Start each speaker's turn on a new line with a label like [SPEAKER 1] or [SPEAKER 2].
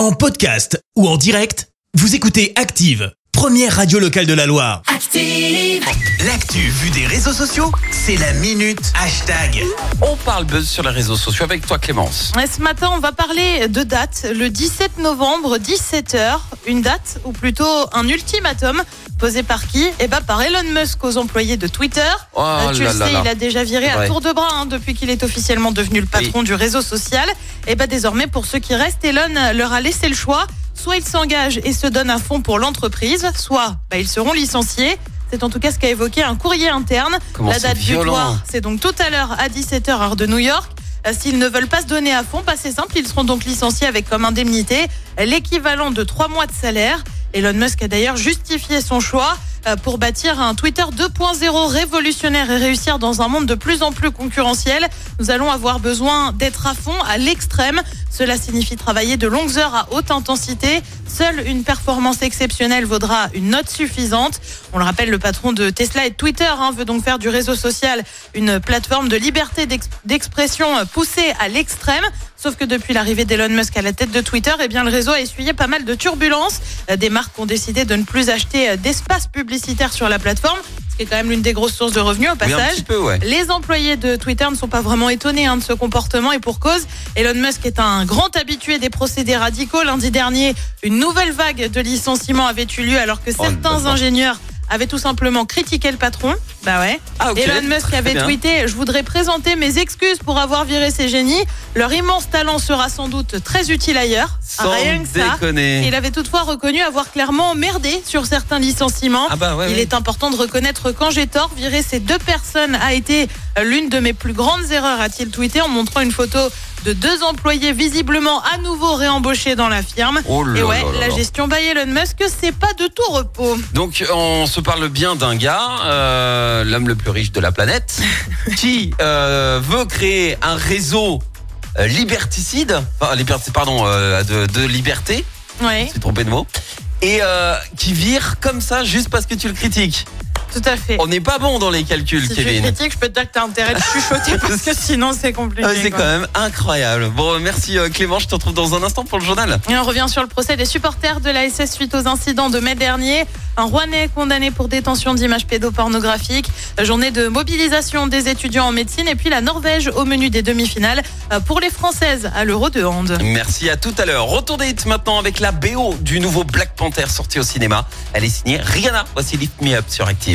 [SPEAKER 1] En podcast ou en direct, vous écoutez Active, première radio locale de la Loire.
[SPEAKER 2] Active.
[SPEAKER 1] L'actu vue des réseaux sociaux, c'est la minute hashtag.
[SPEAKER 3] On parle buzz sur les réseaux sociaux avec toi Clémence.
[SPEAKER 4] Ce matin, on va parler de date, le 17 novembre, 17h. Une date, ou plutôt un ultimatum, posé par qui Eh ben par Elon Musk aux employés de Twitter.
[SPEAKER 3] Oh
[SPEAKER 4] Euh, tu
[SPEAKER 3] là
[SPEAKER 4] le
[SPEAKER 3] là
[SPEAKER 4] sais,
[SPEAKER 3] là.
[SPEAKER 4] il a déjà viré à tour de bras hein, depuis qu'il est officiellement devenu le patron du réseau social. Et ben désormais, pour ceux qui restent, Elon leur a laissé le choix. Soit ils s'engagent et se donnent à fond pour l'entreprise, soit bah, ils seront licenciés. C'est en tout cas ce qu'a évoqué un courrier interne.
[SPEAKER 3] Comment
[SPEAKER 4] La date
[SPEAKER 3] violent.
[SPEAKER 4] butoir, c'est donc tout à l'heure à 17h heure de New York. Euh, S'ils ne veulent pas se donner à fond, bah, c'est simple, ils seront donc licenciés avec comme indemnité l'équivalent de trois mois de salaire. Elon Musk a d'ailleurs justifié son choix euh, pour bâtir un Twitter 2.0 révolutionnaire et réussir dans un monde de plus en plus concurrentiel. Nous allons avoir besoin d'être à fond, à l'extrême. Cela signifie travailler de longues heures à haute intensité. Seule une performance exceptionnelle vaudra une note suffisante. On le rappelle, le patron de Tesla et de Twitter hein, veut donc faire du réseau social une plateforme de liberté d'ex- d'expression poussée à l'extrême. Sauf que depuis l'arrivée d'Elon Musk à la tête de Twitter, eh bien, le réseau a essuyé pas mal de turbulences. Euh, Des marques ont décidé de ne plus acheter euh, d'espace publicitaire sur la plateforme, ce qui est quand même l'une des grosses sources de revenus au passage.
[SPEAKER 3] petit peu, ouais.
[SPEAKER 4] Les employés de Twitter ne sont pas vraiment étonnés hein, de ce comportement et pour cause. Elon Musk est un grand habitué des procédés radicaux. Lundi dernier, une nouvelle vague de licenciements avait eu lieu alors que
[SPEAKER 3] Oh,
[SPEAKER 4] certains
[SPEAKER 3] d'accord.
[SPEAKER 4] ingénieurs avaient tout simplement critiqué le patron. Bah ouais.
[SPEAKER 3] Ah, ok.
[SPEAKER 4] Elon Musk avait tweeté Je voudrais présenter mes excuses pour avoir viré ces génies. Leur immense talent sera sans doute très utile ailleurs.
[SPEAKER 3] Sans
[SPEAKER 4] Rien que ça.
[SPEAKER 3] déconner.
[SPEAKER 4] Il avait toutefois reconnu avoir clairement merdé sur certains licenciements.
[SPEAKER 3] Ah bah ouais,
[SPEAKER 4] Il
[SPEAKER 3] ouais.
[SPEAKER 4] est important de reconnaître quand j'ai tort. Virer ces deux personnes a été l'une de mes plus grandes erreurs, a-t-il tweeté en montrant une photo de deux employés visiblement à nouveau réembauchés dans la firme.
[SPEAKER 3] Oh là
[SPEAKER 4] Et ouais,
[SPEAKER 3] là
[SPEAKER 4] la
[SPEAKER 3] là.
[SPEAKER 4] gestion by Elon Musk, c'est pas de tout repos.
[SPEAKER 3] Donc on se parle bien d'un gars, euh, l'homme le plus riche de la planète, qui euh, veut créer un réseau euh, liberticide, enfin, liberti- pardon, euh, de, de liberté,
[SPEAKER 4] Ouais,
[SPEAKER 3] je suis trompé de mot, et qui vire comme ça juste parce que tu le critiques.
[SPEAKER 4] Tout à fait.
[SPEAKER 3] On n'est pas bon dans les calculs,
[SPEAKER 4] Si tu
[SPEAKER 3] Kevin.
[SPEAKER 4] critiques, je peux te dire que t'as intérêt de chuchoter parce que sinon c'est compliqué.
[SPEAKER 3] Ah, c'est quand même incroyable. Bon, merci euh, Clément, je te retrouve dans un instant pour le journal.
[SPEAKER 4] Et on revient sur le procès des supporters de la SS suite aux incidents de mai dernier. Un Rouennais condamné pour détention d'images pédopornographiques. Journée de mobilisation des étudiants en médecine. Et puis la Norvège au menu des demi-finales euh, pour les Françaises à l'Euro de hand.
[SPEAKER 3] Merci à tout à l'heure. Retour des hits maintenant avec la BO du nouveau Black Panther sorti au cinéma. Elle est signée Rihanna. Voici Lift Me Up sur